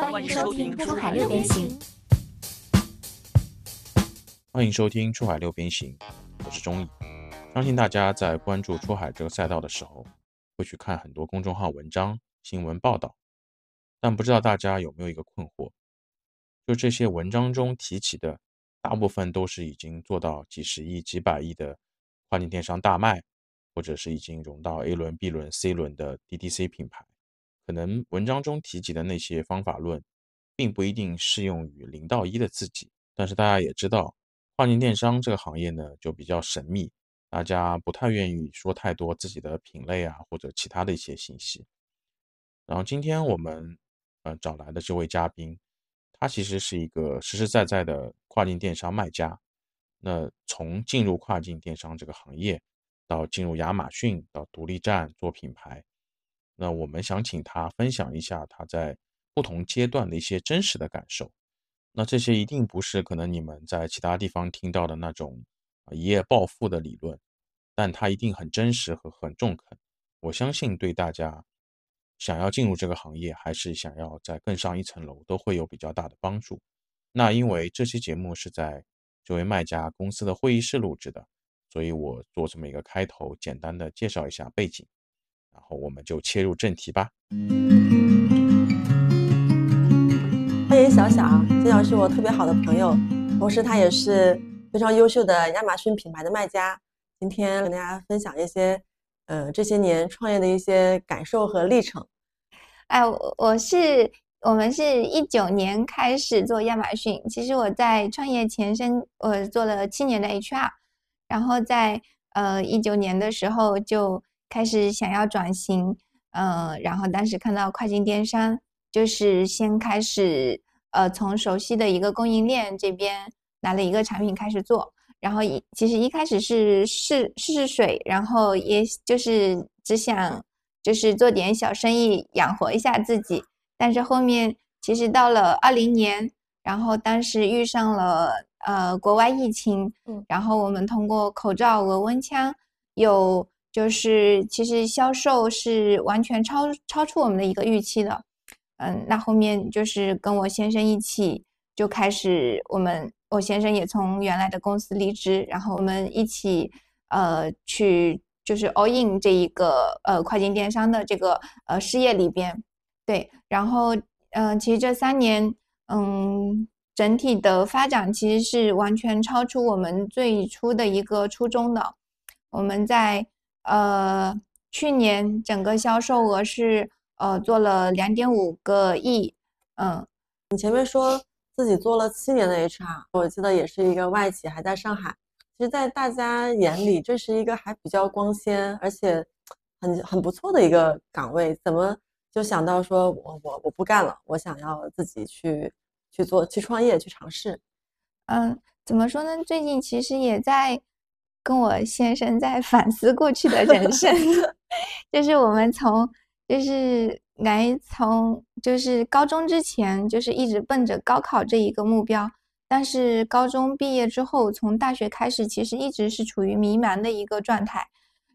欢迎收听《出海六边形》。欢迎收听《出海六边形》，我是钟毅。相信大家在关注出海这个赛道的时候，会去看很多公众号文章、新闻报道，但不知道大家有没有一个困惑，就这些文章中提起的，大部分都是已经做到几十亿、几百亿的跨境电商大卖，或者是已经融到 A 轮、B 轮、C 轮的 DTC 品牌。可能文章中提及的那些方法论，并不一定适用于零到一的自己。但是大家也知道，跨境电商这个行业呢，就比较神秘，大家不太愿意说太多自己的品类啊，或者其他的一些信息。然后今天我们呃找来的这位嘉宾，他其实是一个实实在在的跨境电商卖家。那从进入跨境电商这个行业，到进入亚马逊，到独立站做品牌。那我们想请他分享一下他在不同阶段的一些真实的感受。那这些一定不是可能你们在其他地方听到的那种一夜暴富的理论，但他一定很真实和很中肯。我相信对大家想要进入这个行业，还是想要再更上一层楼，都会有比较大的帮助。那因为这期节目是在这位卖家公司的会议室录制的，所以我做这么一个开头，简单的介绍一下背景。然后我们就切入正题吧。欢迎小小，小小是我特别好的朋友，同时他也是非常优秀的亚马逊品牌的卖家。今天跟大家分享一些，呃，这些年创业的一些感受和历程。哎，我是我们是一九年开始做亚马逊，其实我在创业前身我做了七年的 HR，然后在呃一九年的时候就。开始想要转型，嗯，然后当时看到跨境电商，就是先开始，呃，从熟悉的一个供应链这边拿了一个产品开始做，然后一其实一开始是试试试水，然后也就是只想就是做点小生意养活一下自己，但是后面其实到了二零年，然后当时遇上了呃国外疫情，嗯，然后我们通过口罩、额温枪有。就是其实销售是完全超超出我们的一个预期的，嗯，那后面就是跟我先生一起就开始，我们我先生也从原来的公司离职，然后我们一起呃去就是 all in 这一个呃跨境电商的这个呃事业里边，对，然后嗯，其实这三年嗯整体的发展其实是完全超出我们最初的一个初衷的，我们在。呃，去年整个销售额是呃做了两点五个亿，嗯，你前面说自己做了七年的 HR，我记得也是一个外企，还在上海。其实，在大家眼里，这是一个还比较光鲜，而且很很不错的一个岗位，怎么就想到说我我我不干了，我想要自己去去做去创业去尝试？嗯，怎么说呢？最近其实也在。跟我先生在反思过去的人生，就是我们从就是来从就是高中之前就是一直奔着高考这一个目标，但是高中毕业之后，从大学开始，其实一直是处于迷茫的一个状态。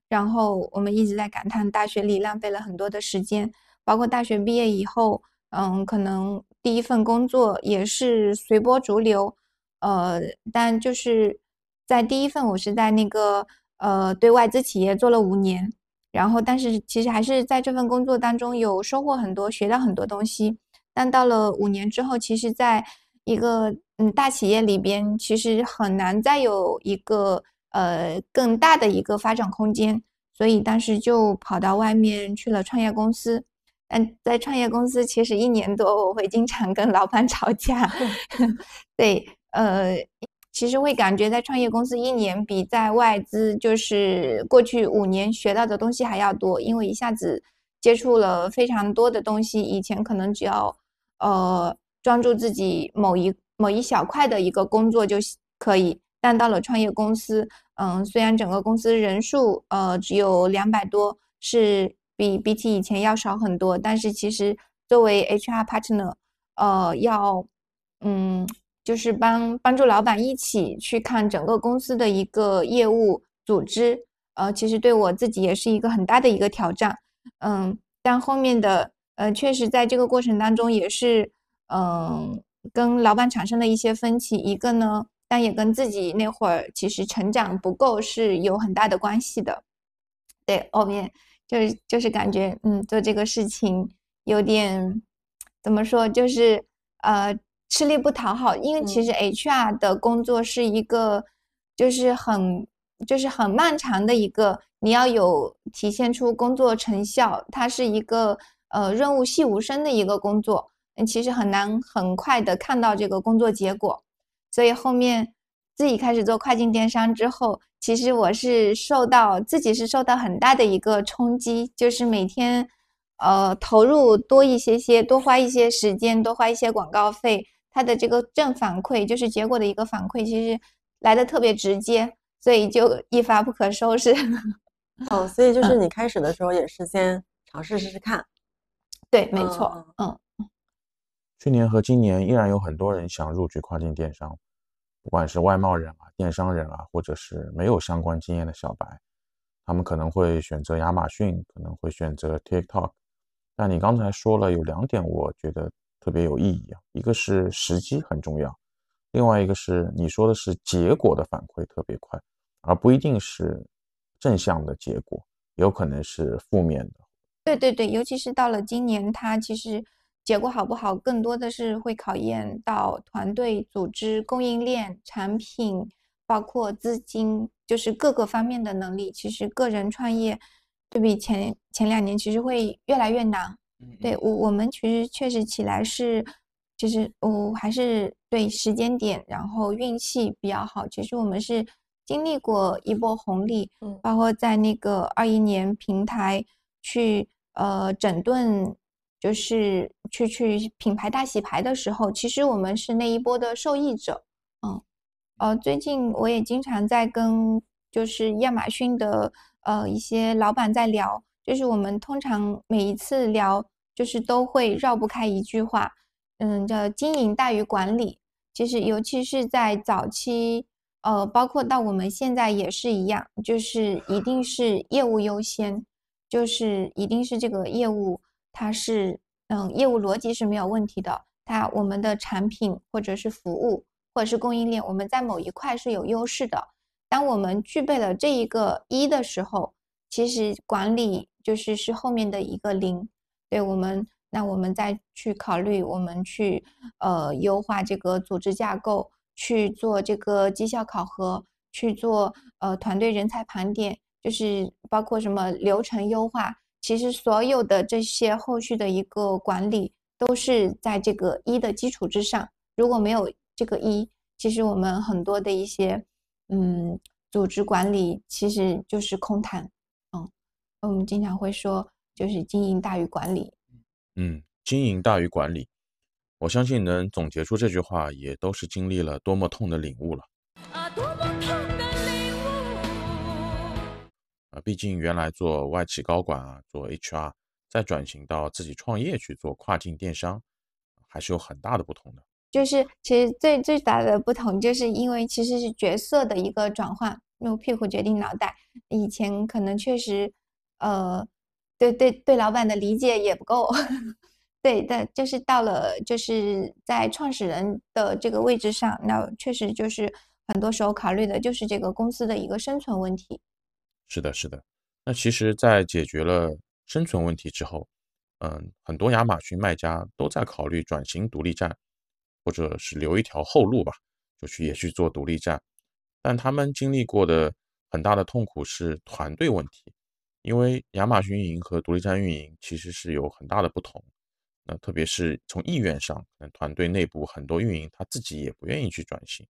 然后我们一直在感叹大学里浪费了很多的时间，包括大学毕业以后，嗯，可能第一份工作也是随波逐流，呃，但就是。在第一份，我是在那个呃对外资企业做了五年，然后但是其实还是在这份工作当中有收获很多，学到很多东西。但到了五年之后，其实在一个嗯大企业里边，其实很难再有一个呃更大的一个发展空间，所以当时就跑到外面去了创业公司。但在创业公司，其实一年多我会经常跟老板 吵架，对，呃。其实会感觉在创业公司一年比在外资就是过去五年学到的东西还要多，因为一下子接触了非常多的东西。以前可能只要呃专注自己某一某一小块的一个工作就可以，但到了创业公司，嗯，虽然整个公司人数呃只有两百多，是比比起以前要少很多，但是其实作为 HR partner，呃，要嗯。就是帮帮助老板一起去看整个公司的一个业务组织，呃，其实对我自己也是一个很大的一个挑战，嗯，但后面的呃，确实在这个过程当中也是嗯，跟老板产生了一些分歧，一个呢，但也跟自己那会儿其实成长不够是有很大的关系的。对，后面就是就是感觉，嗯，做这个事情有点怎么说，就是呃吃力不讨好，因为其实 HR 的工作是一个就是很就是很漫长的一个，你要有体现出工作成效，它是一个呃润物细无声的一个工作，嗯，其实很难很快的看到这个工作结果，所以后面自己开始做跨境电商之后。其实我是受到自己是受到很大的一个冲击，就是每天，呃，投入多一些些，多花一些时间，多花一些广告费，它的这个正反馈，就是结果的一个反馈，其实来的特别直接，所以就一发不可收拾。哦，所以就是你开始的时候也是先尝试试试看。对，没错，嗯。去年和今年依然有很多人想入局跨境电商。不管是外贸人啊、电商人啊，或者是没有相关经验的小白，他们可能会选择亚马逊，可能会选择 TikTok。但你刚才说了有两点，我觉得特别有意义啊，一个是时机很重要，另外一个是你说的是结果的反馈特别快，而不一定是正向的结果，有可能是负面的。对对对，尤其是到了今年，它其实。结果好不好，更多的是会考验到团队、组织、供应链、产品，包括资金，就是各个方面的能力。其实个人创业，对比前前两年，其实会越来越难。对我，我们其实确实起来是，其实我还是对时间点，然后运气比较好。其实我们是经历过一波红利，包括在那个二一年平台去呃整顿。就是去去品牌大洗牌的时候，其实我们是那一波的受益者。嗯，呃，最近我也经常在跟就是亚马逊的呃一些老板在聊，就是我们通常每一次聊，就是都会绕不开一句话，嗯，叫经营大于管理。其实尤其是在早期，呃，包括到我们现在也是一样，就是一定是业务优先，就是一定是这个业务。它是，嗯，业务逻辑是没有问题的。它我们的产品或者是服务或者是供应链，我们在某一块是有优势的。当我们具备了这一个一的时候，其实管理就是是后面的一个零。对我们，那我们再去考虑，我们去呃优化这个组织架构，去做这个绩效考核，去做呃团队人才盘点，就是包括什么流程优化。其实所有的这些后续的一个管理都是在这个一的基础之上。如果没有这个一，其实我们很多的一些嗯组织管理其实就是空谈。嗯，我们经常会说就是经营大于管理。嗯，经营大于管理，我相信能总结出这句话，也都是经历了多么痛的领悟了。啊，多么痛！啊，毕竟原来做外企高管啊，做 HR，再转型到自己创业去做跨境电商，还是有很大的不同的。就是其实最最大的不同，就是因为其实是角色的一个转换，用屁股决定脑袋。以前可能确实，呃，对对对，老板的理解也不够。对的，就是到了就是在创始人的这个位置上，那确实就是很多时候考虑的就是这个公司的一个生存问题。是的，是的。那其实，在解决了生存问题之后，嗯，很多亚马逊卖家都在考虑转型独立站，或者是留一条后路吧，就去也去做独立站。但他们经历过的很大的痛苦是团队问题，因为亚马逊运营和独立站运营其实是有很大的不同。那特别是从意愿上，团队内部很多运营他自己也不愿意去转型。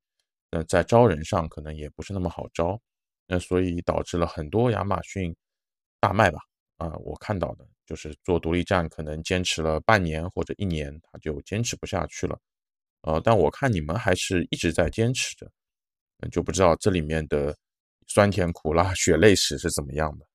那在招人上，可能也不是那么好招。那所以导致了很多亚马逊大卖吧？啊，我看到的就是做独立站，可能坚持了半年或者一年，他就坚持不下去了。呃，但我看你们还是一直在坚持着，就不知道这里面的酸甜苦辣、血泪史是怎么样的。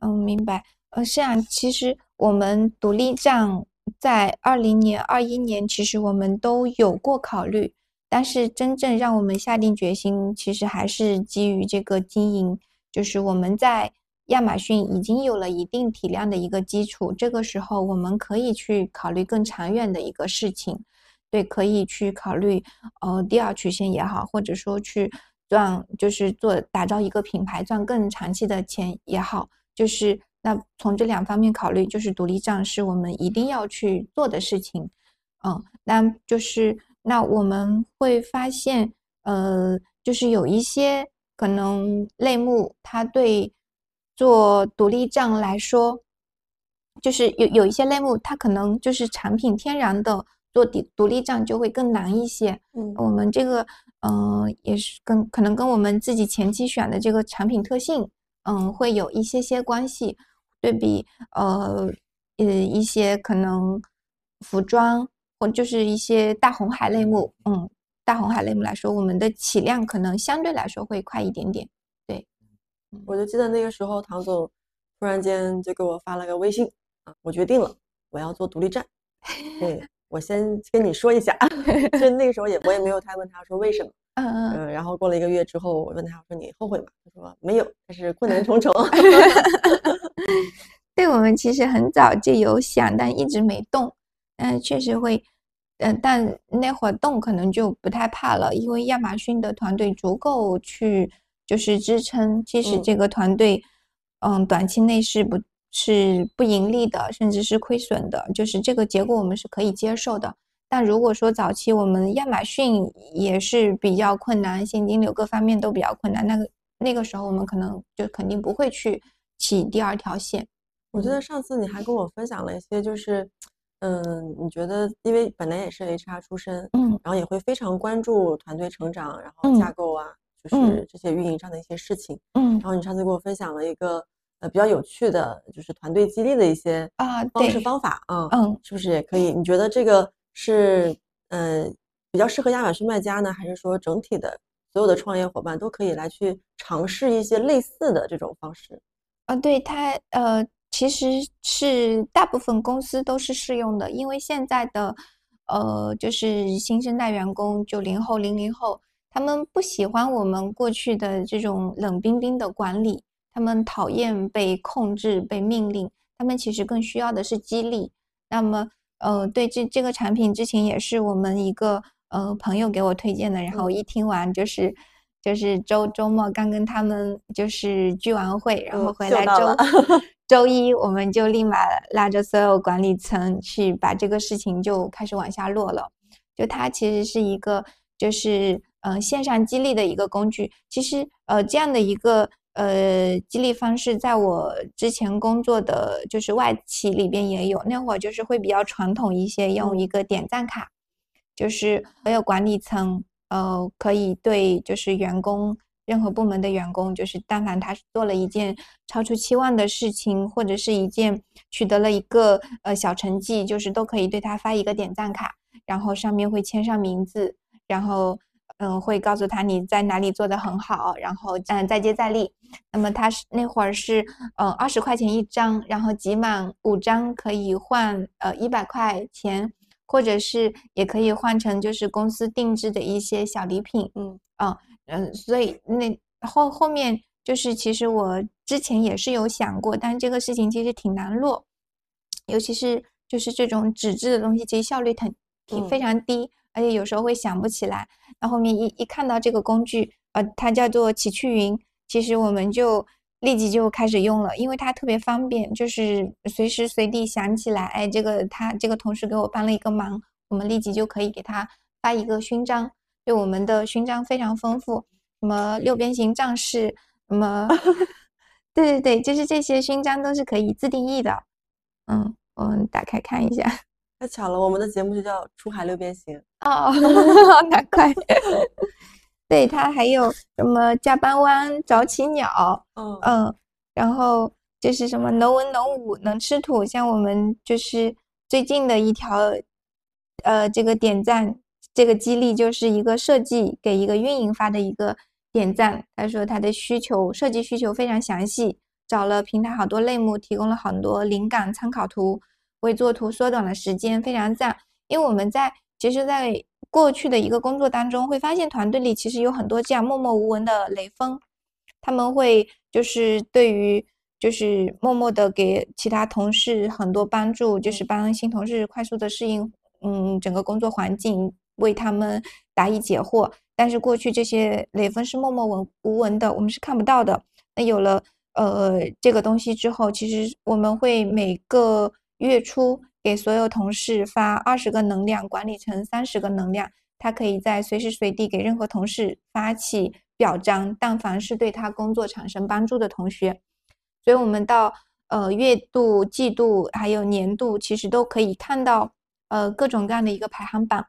嗯，明白。呃，是啊，其实我们独立站在二零年、二一年，其实我们都有过考虑。但是真正让我们下定决心，其实还是基于这个经营，就是我们在亚马逊已经有了一定体量的一个基础，这个时候我们可以去考虑更长远的一个事情，对，可以去考虑呃第二曲线也好，或者说去赚，就是做打造一个品牌赚更长期的钱也好，就是那从这两方面考虑，就是独立账是我们一定要去做的事情，嗯，那就是那我们会发现，呃，就是有一些可能类目它对。做独立账来说，就是有有一些类目，它可能就是产品天然的做独独立账就会更难一些。嗯，我们这个嗯也是跟可能跟我们自己前期选的这个产品特性，嗯，会有一些些关系。对比呃呃一些可能服装或就是一些大红海类目，嗯，大红海类目来说，我们的起量可能相对来说会快一点点。对我就记得那个时候，唐总突然间就给我发了个微信啊，我决定了，我要做独立站。对 我先跟你说一下，就那个时候也我也没有太问他说为什么，嗯嗯，然后过了一个月之后，我问他我说你后悔吗？他说没有，但是困难 重重。对我们其实很早就有想，但一直没动。嗯，确实会，嗯，但那会儿动可能就不太怕了，因为亚马逊的团队足够去。就是支撑，即使这个团队，嗯，短期内是不是不盈利的，甚至是亏损的，就是这个结果我们是可以接受的。但如果说早期我们亚马逊也是比较困难，现金流各方面都比较困难，那个那个时候我们可能就肯定不会去起第二条线。我觉得上次你还跟我分享了一些，就是，嗯，你觉得因为本来也是 HR 出身，嗯，然后也会非常关注团队成长，然后架构啊。就是这些运营上的一些事情，嗯，然后你上次给我分享了一个呃比较有趣的，就是团队激励的一些啊方式方法啊，嗯，是不是也可以？你觉得这个是嗯比较适合亚马逊卖家呢，还是说整体的所有的创业伙伴都可以来去尝试一些类似的这种方式？啊，对它呃其实是大部分公司都是适用的，因为现在的呃就是新生代员工九零后零零后。他们不喜欢我们过去的这种冷冰冰的管理，他们讨厌被控制、被命令，他们其实更需要的是激励。那么，呃，对这这个产品之前也是我们一个呃朋友给我推荐的，然后一听完就是就是周周末刚跟他们就是聚完会，然后回来周 周一我们就立马拉着所有管理层去把这个事情就开始往下落了。就它其实是一个就是。呃，线上激励的一个工具，其实呃，这样的一个呃激励方式，在我之前工作的就是外企里边也有。那会儿就是会比较传统一些，用一个点赞卡，就是所有管理层呃可以对就是员工任何部门的员工，就是但凡他做了一件超出期望的事情，或者是一件取得了一个呃小成绩，就是都可以对他发一个点赞卡，然后上面会签上名字，然后。嗯，会告诉他你在哪里做的很好，然后嗯再接再厉。那么他是那会儿是嗯二十块钱一张，然后集满五张可以换呃一百块钱，或者是也可以换成就是公司定制的一些小礼品。嗯嗯嗯，所以那后后面就是其实我之前也是有想过，但这个事情其实挺难落，尤其是就是这种纸质的东西，其实效率挺挺非常低。而且有时候会想不起来，那后面一一看到这个工具，呃，它叫做奇趣云，其实我们就立即就开始用了，因为它特别方便，就是随时随地想起来，哎，这个他这个同事给我帮了一个忙，我们立即就可以给他发一个勋章，对我们的勋章非常丰富，什么六边形战士，什么，对对对，就是这些勋章都是可以自定义的，嗯，我们打开看一下。太巧了，我们的节目就叫《出海六边形》哦，难怪。对，他还有什么加班湾、早起鸟，嗯嗯，然后就是什么能文能武能吃土，像我们就是最近的一条，呃，这个点赞，这个激励就是一个设计给一个运营发的一个点赞，他说他的需求设计需求非常详细，找了平台好多类目，提供了很多灵感参考图。为作图缩短了时间，非常赞。因为我们在其实，在过去的一个工作当中，会发现团队里其实有很多这样默默无闻的雷锋，他们会就是对于就是默默的给其他同事很多帮助，就是帮新同事快速的适应，嗯，整个工作环境，为他们答疑解惑。但是过去这些雷锋是默默无无闻的，我们是看不到的。那有了呃这个东西之后，其实我们会每个月初给所有同事发二十个能量，管理成三十个能量，他可以在随时随地给任何同事发起表彰，但凡是对他工作产生帮助的同学。所以，我们到呃月度、季度还有年度，其实都可以看到呃各种各样的一个排行榜，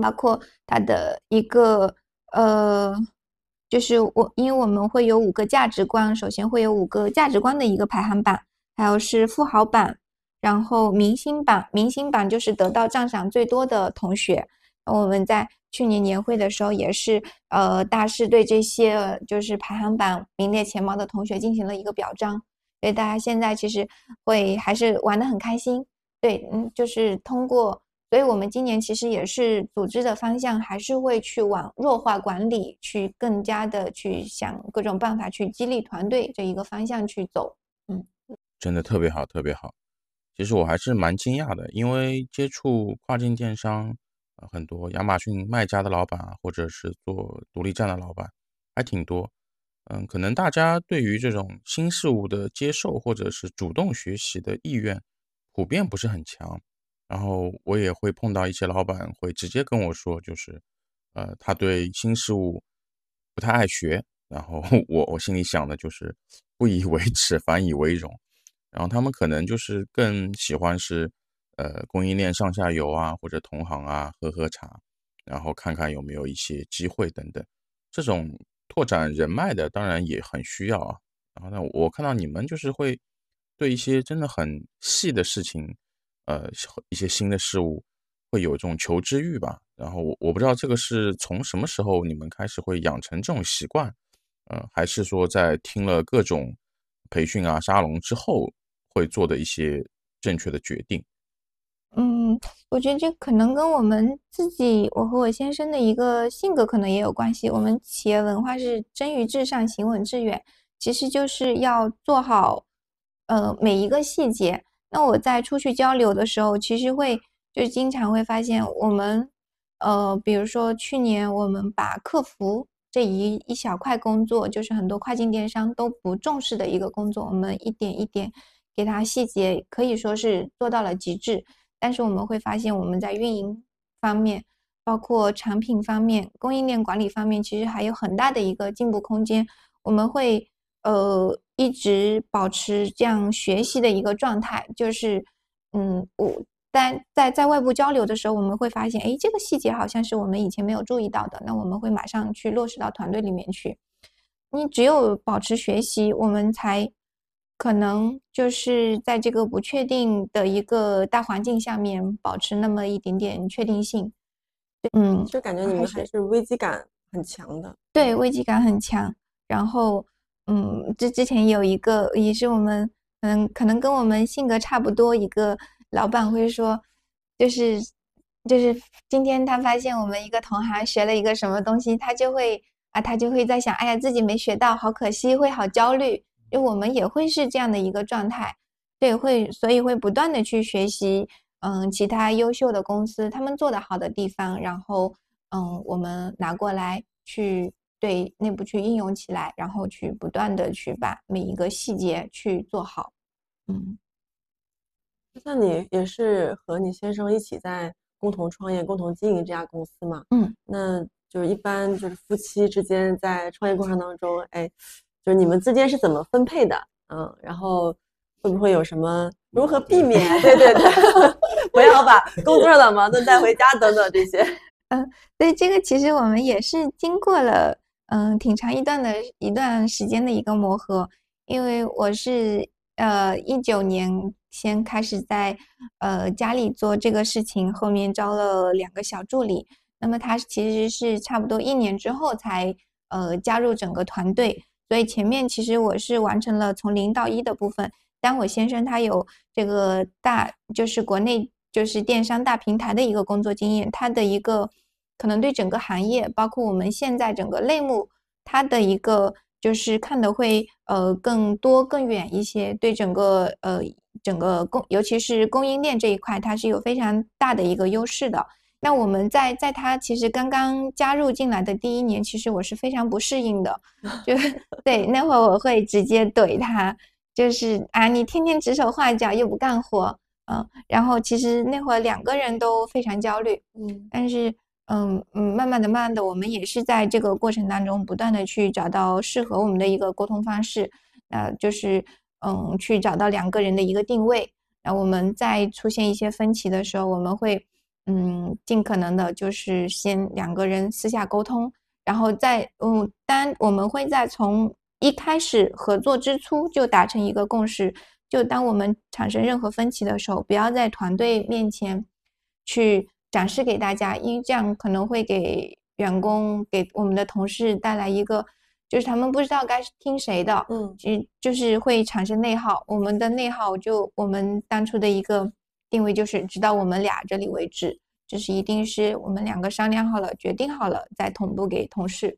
包括它的一个呃，就是我因为我们会有五个价值观，首先会有五个价值观的一个排行榜，还有是富豪榜，然后明星榜，明星榜就是得到赞赏最多的同学。我们在去年年会的时候，也是呃，大师对这些就是排行榜名列前茅的同学进行了一个表彰，所以大家现在其实会还是玩的很开心。对，嗯，就是通过，所以我们今年其实也是组织的方向，还是会去往弱化管理，去更加的去想各种办法去激励团队这一个方向去走。嗯，真的特别好，特别好。其实我还是蛮惊讶的，因为接触跨境电商。很多亚马逊卖家的老板，或者是做独立站的老板，还挺多。嗯，可能大家对于这种新事物的接受，或者是主动学习的意愿，普遍不是很强。然后我也会碰到一些老板会直接跟我说，就是，呃，他对新事物不太爱学。然后 我我心里想的就是不以为耻，反以为荣。然后他们可能就是更喜欢是。呃，供应链上下游啊，或者同行啊，喝喝茶，然后看看有没有一些机会等等。这种拓展人脉的，当然也很需要啊。然后呢，我看到你们就是会对一些真的很细的事情，呃，一些新的事物，会有这种求知欲吧。然后我我不知道这个是从什么时候你们开始会养成这种习惯，呃，还是说在听了各种培训啊、沙龙之后会做的一些正确的决定。嗯，我觉得这可能跟我们自己，我和我先生的一个性格可能也有关系。我们企业文化是臻于至上，行稳致远，其实就是要做好，呃，每一个细节。那我在出去交流的时候，其实会就经常会发现，我们，呃，比如说去年我们把客服这一一小块工作，就是很多跨境电商都不重视的一个工作，我们一点一点给它细节，可以说是做到了极致。但是我们会发现，我们在运营方面，包括产品方面、供应链管理方面，其实还有很大的一个进步空间。我们会呃一直保持这样学习的一个状态，就是嗯，我在在在外部交流的时候，我们会发现，哎，这个细节好像是我们以前没有注意到的，那我们会马上去落实到团队里面去。你只有保持学习，我们才。可能就是在这个不确定的一个大环境下面，保持那么一点点确定性。嗯，就感觉你们还是危机感很强的。对，危机感很强。然后，嗯，这之前有一个也是我们，嗯，可能跟我们性格差不多，一个老板会说，就是就是今天他发现我们一个同行学了一个什么东西，他就会啊，他就会在想，哎呀，自己没学到，好可惜，会好焦虑。就我们也会是这样的一个状态，对，会所以会不断的去学习，嗯，其他优秀的公司他们做的好的地方，然后嗯，我们拿过来去对内部去应用起来，然后去不断的去把每一个细节去做好，嗯。像你也是和你先生一起在共同创业、共同经营这家公司嘛？嗯，那就是一般就是夫妻之间在创业过程当中，哎。就是你们之间是怎么分配的？嗯，然后会不会有什么如何避免？对对对，不要把工作的矛盾带回家等等这些。嗯，所以这个其实我们也是经过了嗯挺长一段的一段时间的一个磨合，因为我是呃一九年先开始在呃家里做这个事情，后面招了两个小助理，那么他其实是差不多一年之后才呃加入整个团队。所以前面其实我是完成了从零到一的部分，但我先生他有这个大就是国内就是电商大平台的一个工作经验，他的一个可能对整个行业，包括我们现在整个类目，他的一个就是看的会呃更多更远一些，对整个呃整个供尤其是供应链这一块，它是有非常大的一个优势的。那我们在在他其实刚刚加入进来的第一年，其实我是非常不适应的，就对那会儿我会直接怼他，就是啊你天天指手画脚又不干活，嗯，然后其实那会儿两个人都非常焦虑，嗯，但是嗯嗯慢慢的慢慢的我们也是在这个过程当中不断的去找到适合我们的一个沟通方式，呃就是嗯去找到两个人的一个定位，然后我们在出现一些分歧的时候，我们会。嗯，尽可能的就是先两个人私下沟通，然后再嗯，当我们会在从一开始合作之初就达成一个共识，就当我们产生任何分歧的时候，不要在团队面前去展示给大家，因为这样可能会给员工给我们的同事带来一个，就是他们不知道该听谁的，嗯，就就是会产生内耗。我们的内耗就我们当初的一个。定位就是直到我们俩这里为止，就是一定是我们两个商量好了、决定好了再同步给同事。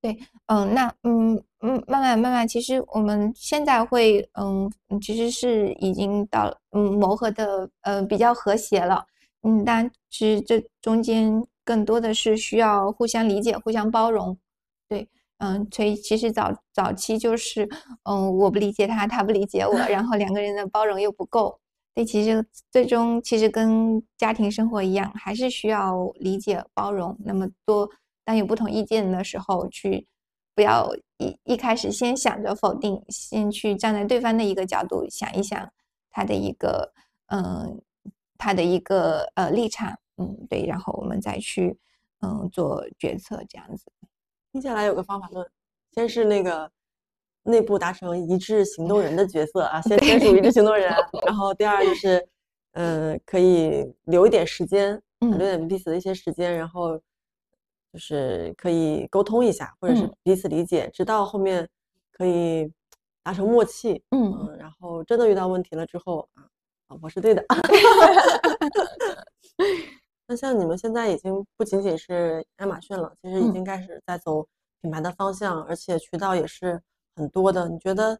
对，嗯，那嗯嗯，慢慢慢慢，其实我们现在会嗯，其实是已经到嗯磨合的呃比较和谐了。嗯，但其实这中间更多的是需要互相理解、互相包容。对，嗯，所以其实早早期就是嗯我不理解他，他不理解我，然后两个人的包容又不够。对，其实最终其实跟家庭生活一样，还是需要理解包容。那么多当有不同意见的时候，去不要一一开始先想着否定，先去站在对方的一个角度想一想他的一个嗯他的一个呃立场，嗯对，然后我们再去嗯做决策这样子。接下来有个方法论，先是那个。内部达成一致行动人的角色啊，先签署一致行动人，然后第二就是，嗯，可以留一点时间，留点彼此的一些时间，然后就是可以沟通一下，或者是彼此理解，直到后面可以达成默契，嗯，然后真的遇到问题了之后啊，啊，我是对的。那像你们现在已经不仅仅是亚马逊了，其实已经开始在走品牌的方向，而且渠道也是。很多的，你觉得，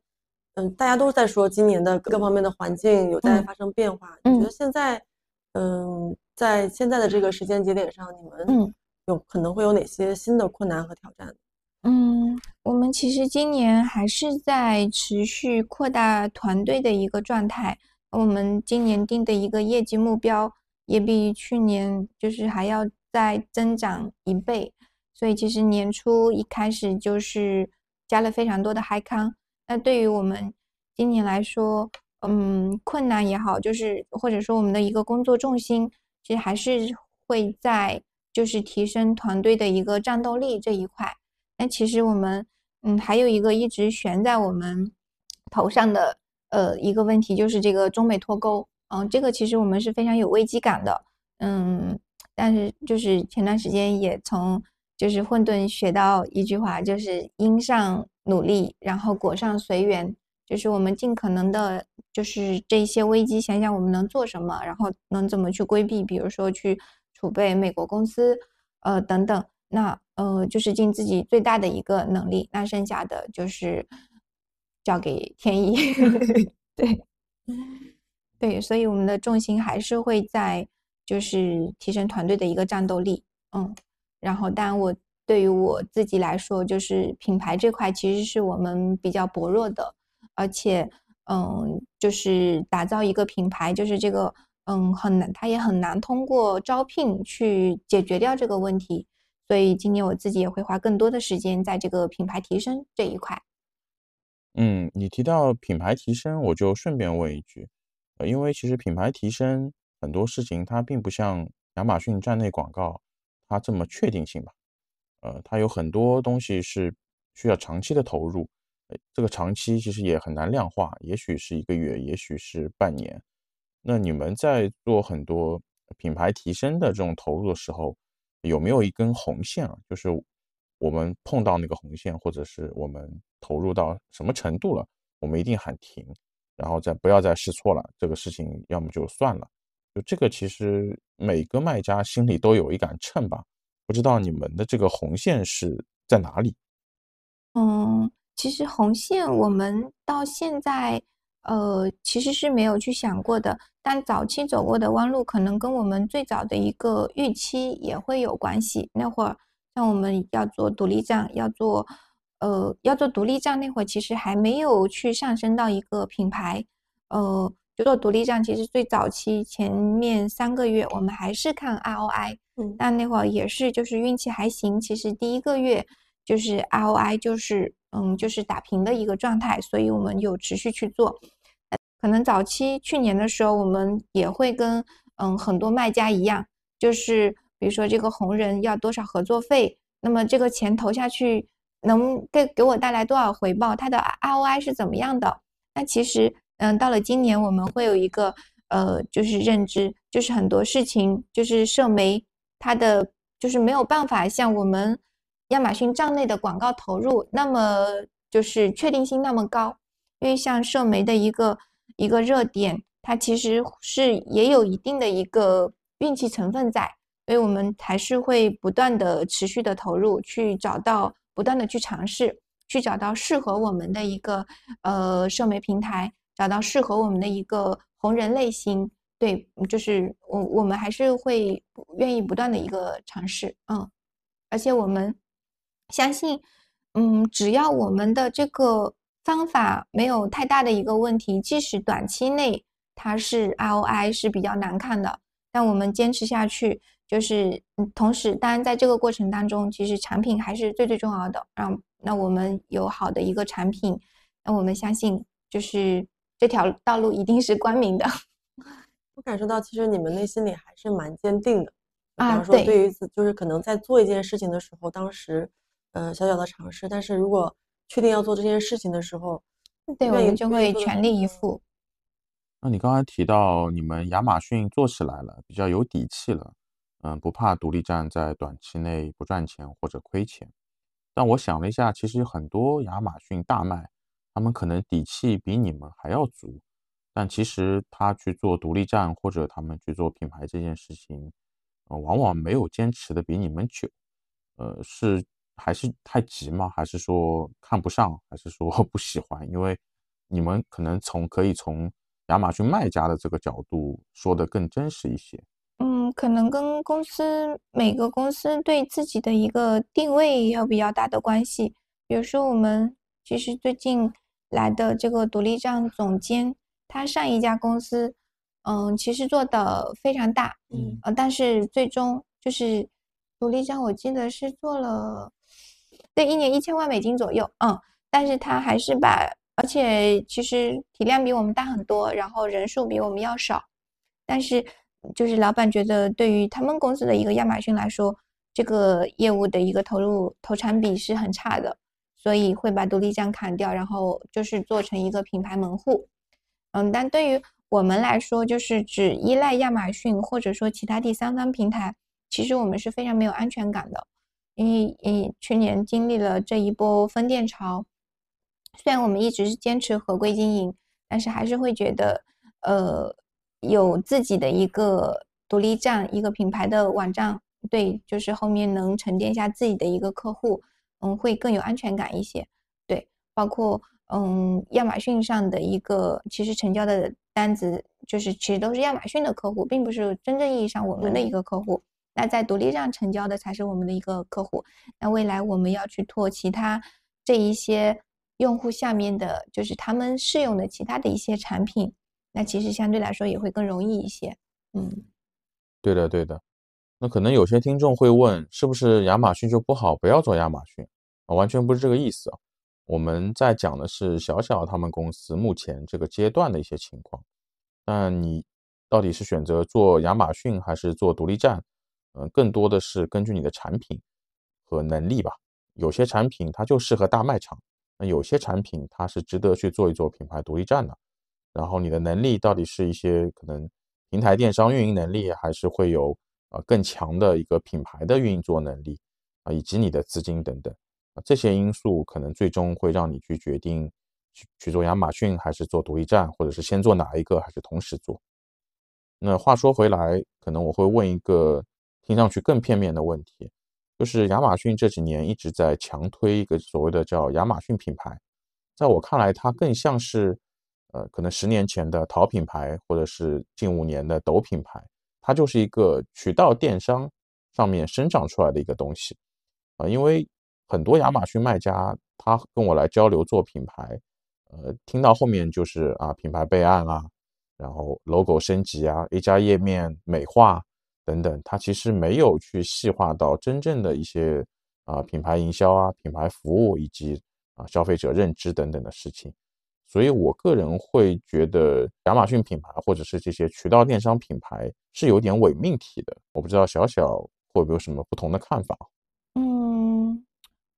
嗯，大家都在说今年的各方面的环境有在发生变化。你觉得现在，嗯，在现在的这个时间节点上，你们有可能会有哪些新的困难和挑战？嗯，我们其实今年还是在持续扩大团队的一个状态。我们今年定的一个业绩目标也比去年就是还要再增长一倍，所以其实年初一开始就是。加了非常多的嗨康，那对于我们今年来说，嗯，困难也好，就是或者说我们的一个工作重心，其实还是会在就是提升团队的一个战斗力这一块。那其实我们，嗯，还有一个一直悬在我们头上的呃一个问题，就是这个中美脱钩。嗯，这个其实我们是非常有危机感的。嗯，但是就是前段时间也从。就是混沌学到一句话，就是因上努力，然后果上随缘。就是我们尽可能的，就是这些危机，想想我们能做什么，然后能怎么去规避，比如说去储备美国公司，呃等等。那呃，就是尽自己最大的一个能力，那剩下的就是交给天意。对，对，所以我们的重心还是会在，就是提升团队的一个战斗力。嗯。然后，但我对于我自己来说，就是品牌这块其实是我们比较薄弱的，而且，嗯，就是打造一个品牌，就是这个，嗯，很难，它也很难通过招聘去解决掉这个问题。所以今年我自己也会花更多的时间在这个品牌提升这一块。嗯，你提到品牌提升，我就顺便问一句，呃，因为其实品牌提升很多事情，它并不像亚马逊站内广告。它这么确定性吧，呃，它有很多东西是需要长期的投入，这个长期其实也很难量化，也许是一个月，也许是半年。那你们在做很多品牌提升的这种投入的时候，有没有一根红线啊？就是我们碰到那个红线，或者是我们投入到什么程度了，我们一定喊停，然后再不要再试错了，这个事情要么就算了。就这个，其实每个卖家心里都有一杆秤吧？不知道你们的这个红线是在哪里？嗯，其实红线我们到现在，呃，其实是没有去想过的。但早期走过的弯路，可能跟我们最早的一个预期也会有关系。那会儿，像我们要做独立站，要做，呃，要做独立站那会儿，其实还没有去上升到一个品牌。呃，就做独立站，其实最早期前面三个月，我们还是看 ROI。嗯，但那会儿也是就是运气还行。其实第一个月就是 ROI 就是。嗯，就是打平的一个状态，所以我们有持续去做。可能早期去年的时候，我们也会跟嗯很多卖家一样，就是比如说这个红人要多少合作费，那么这个钱投下去能给给我带来多少回报，它的 ROI 是怎么样的？那其实嗯，到了今年我们会有一个呃，就是认知，就是很多事情就是社媒它的就是没有办法像我们。亚马逊账内的广告投入，那么就是确定性那么高，因为像社媒的一个一个热点，它其实是也有一定的一个运气成分在，所以我们还是会不断的持续的投入，去找到不断的去尝试，去找到适合我们的一个呃社媒平台，找到适合我们的一个红人类型，对，就是我我们还是会愿意不断的一个尝试，嗯，而且我们。相信，嗯，只要我们的这个方法没有太大的一个问题，即使短期内它是 ROI 是比较难看的，但我们坚持下去，就是同时，当然在这个过程当中，其实产品还是最最重要的。让那我们有好的一个产品，那我们相信，就是这条道路一定是光明的。我感受到，其实你们内心里还是蛮坚定的。啊，比方说，对于就是可能在做一件事情的时候，当时。呃，小小的尝试，但是如果确定要做这件事情的时候，对我们就会全力以赴。那你刚才提到你们亚马逊做起来了，比较有底气了，嗯，不怕独立站在短期内不赚钱或者亏钱。但我想了一下，其实很多亚马逊大卖，他们可能底气比你们还要足，但其实他去做独立站或者他们去做品牌这件事情，呃，往往没有坚持的比你们久，呃，是。还是太急吗？还是说看不上？还是说 不喜欢？因为你们可能从可以从亚马逊卖家的这个角度说的更真实一些。嗯，可能跟公司每个公司对自己的一个定位有比较大的关系。比如说，我们其实最近来的这个独立站总监，他上一家公司，嗯，其实做的非常大，嗯，呃，但是最终就是独立站，我记得是做了。对，一年一千万美金左右，嗯，但是他还是把，而且其实体量比我们大很多，然后人数比我们要少，但是就是老板觉得对于他们公司的一个亚马逊来说，这个业务的一个投入投产比是很差的，所以会把独立站砍掉，然后就是做成一个品牌门户，嗯，但对于我们来说，就是只依赖亚马逊或者说其他第三方平台，其实我们是非常没有安全感的。因为，嗯，去年经历了这一波分店潮，虽然我们一直是坚持合规经营，但是还是会觉得，呃，有自己的一个独立站、一个品牌的网站，对，就是后面能沉淀下自己的一个客户，嗯，会更有安全感一些。对，包括，嗯，亚马逊上的一个，其实成交的单子，就是其实都是亚马逊的客户，并不是真正意义上我们的一个客户。那在独立站成交的才是我们的一个客户。那未来我们要去拓其他这一些用户下面的，就是他们适用的其他的一些产品，那其实相对来说也会更容易一些。嗯，对的，对的。那可能有些听众会问，是不是亚马逊就不好，不要做亚马逊？啊，完全不是这个意思啊。我们在讲的是小小他们公司目前这个阶段的一些情况。那你到底是选择做亚马逊还是做独立站？嗯，更多的是根据你的产品和能力吧。有些产品它就适合大卖场，那有些产品它是值得去做一做品牌独立站的。然后你的能力到底是一些可能平台电商运营能力，还是会有啊更强的一个品牌的运作能力啊，以及你的资金等等这些因素，可能最终会让你去决定去去做亚马逊还是做独立站，或者是先做哪一个，还是同时做。那话说回来，可能我会问一个。听上去更片面的问题，就是亚马逊这几年一直在强推一个所谓的叫亚马逊品牌，在我看来，它更像是，呃，可能十年前的淘品牌，或者是近五年的抖品牌，它就是一个渠道电商上面生长出来的一个东西，啊，因为很多亚马逊卖家他跟我来交流做品牌，呃，听到后面就是啊，品牌备案啊，然后 logo 升级啊，A 加页面美化。等等，他其实没有去细化到真正的一些啊品牌营销啊、品牌服务以及啊消费者认知等等的事情，所以我个人会觉得亚马逊品牌或者是这些渠道电商品牌是有点伪命题的。我不知道小小会不会有什么不同的看法？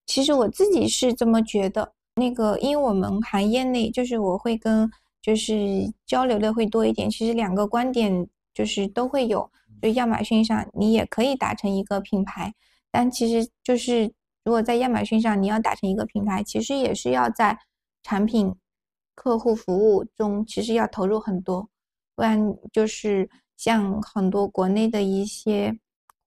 嗯，其实我自己是这么觉得。那个，因为我们行业内就是我会跟就是交流的会多一点，其实两个观点就是都会有。就亚马逊上，你也可以打成一个品牌，但其实就是如果在亚马逊上你要打成一个品牌，其实也是要在产品、客户服务中其实要投入很多，不然就是像很多国内的一些，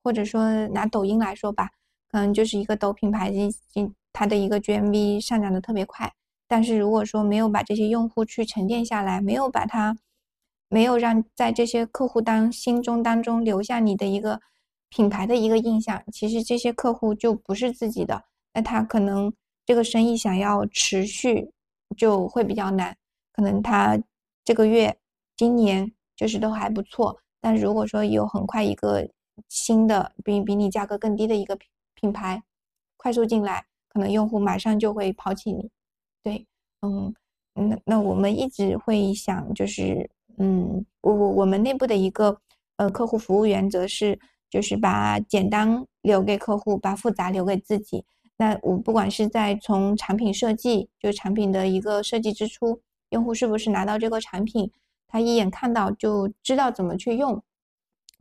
或者说拿抖音来说吧，可能就是一个抖品牌，进它的一个 GMV 上涨的特别快，但是如果说没有把这些用户去沉淀下来，没有把它。没有让在这些客户当心中当中留下你的一个品牌的一个印象，其实这些客户就不是自己的，那他可能这个生意想要持续就会比较难。可能他这个月、今年就是都还不错，但如果说有很快一个新的比比你价格更低的一个品品牌快速进来，可能用户马上就会抛弃你。对，嗯，那那我们一直会想就是。嗯，我我我们内部的一个呃客户服务原则是，就是把简单留给客户，把复杂留给自己。那我不管是在从产品设计，就产品的一个设计之初，用户是不是拿到这个产品，他一眼看到就知道怎么去用，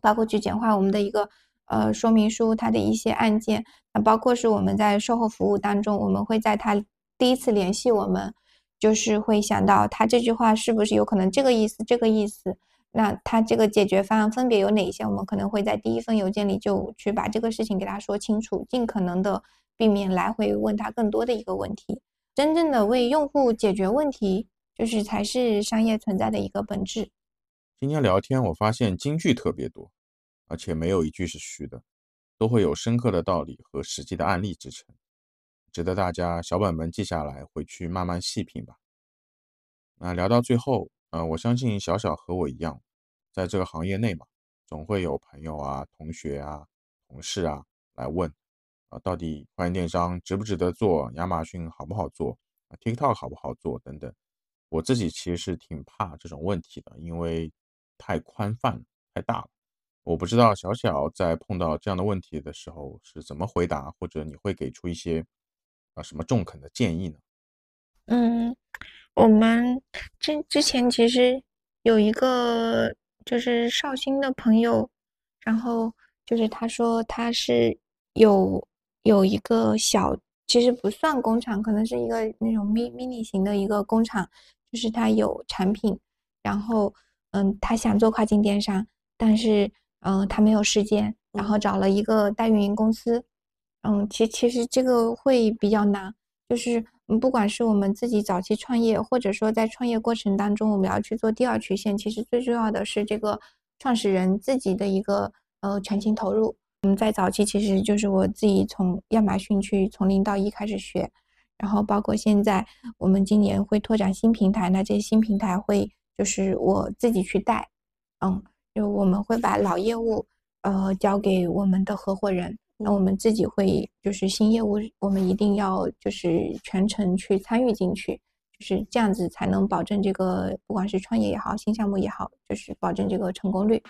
包括去简化我们的一个呃说明书，它的一些按键，那包括是我们在售后服务当中，我们会在他第一次联系我们。就是会想到他这句话是不是有可能这个意思，这个意思，那他这个解决方案分别有哪些？我们可能会在第一封邮件里就去把这个事情给他说清楚，尽可能的避免来回问他更多的一个问题。真正的为用户解决问题，就是才是商业存在的一个本质。今天聊天我发现金句特别多，而且没有一句是虚的，都会有深刻的道理和实际的案例支撑。值得大家小本本记下来，回去慢慢细品吧。那聊到最后，呃，我相信小小和我一样，在这个行业内嘛，总会有朋友啊、同学啊、同事啊来问，啊，到底跨境电商值不值得做？亚马逊好不好做啊？TikTok 好不好做？等等。我自己其实是挺怕这种问题的，因为太宽泛了、太大了。我不知道小小在碰到这样的问题的时候是怎么回答，或者你会给出一些啊。什么中肯的建议呢？嗯，我们之之前其实有一个就是绍兴的朋友，然后就是他说他是有有一个小，其实不算工厂，可能是一个那种 mini mini 型的一个工厂，就是他有产品，然后嗯，他想做跨境电商，但是嗯，他没有时间，然后找了一个代运营公司。嗯，其其实这个会比较难，就是嗯，不管是我们自己早期创业，或者说在创业过程当中，我们要去做第二曲线，其实最重要的是这个创始人自己的一个呃全情投入。嗯，在早期其实就是我自己从亚马逊去从零到一开始学，然后包括现在我们今年会拓展新平台，那这些新平台会就是我自己去带，嗯，就我们会把老业务呃交给我们的合伙人。那我们自己会就是新业务，我们一定要就是全程去参与进去，就是这样子才能保证这个不管是创业也好，新项目也好，就是保证这个成功率。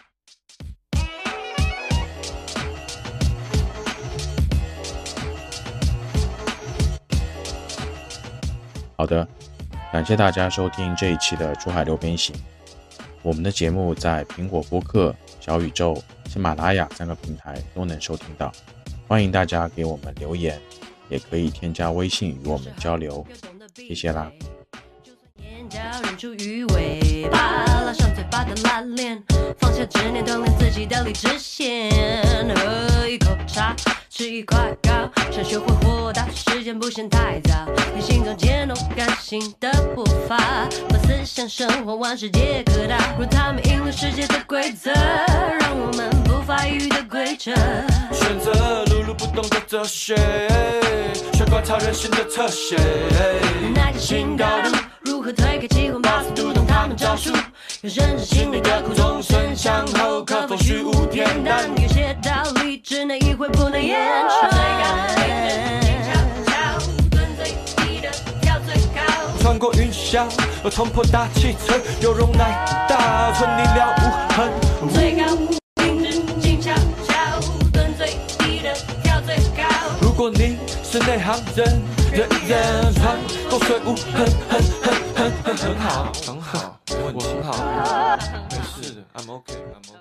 好的，感谢大家收听这一期的珠海六边形。我们的节目在苹果播客、小宇宙、喜马拉雅三个平台都能收听到。欢迎大家给我们留言，也可以添加微信与我们交流，谢谢啦。拉链，放下执念，锻炼自己的理智线。喝一口茶，吃一块糕，想学会豁达，时间不嫌太早。你心中渐动感性的步伐，把思想生活往世界各大。若他们赢了世界的规则，让我们不发育的规则。选择碌碌不动的哲学，学观察人性的侧写。耐着新高度，推开机关，把速读懂他们招数？要认识心里的苦，终身向后，可否虚无恬淡？有些道理只能意会，不能言传。穿过云霄，我冲破大气层，有容乃大，存你了无痕。最高果你是内行人，人人穿过水雾，很，很很很很很好，很好，我很好，没事的，I'm OK，I'm OK。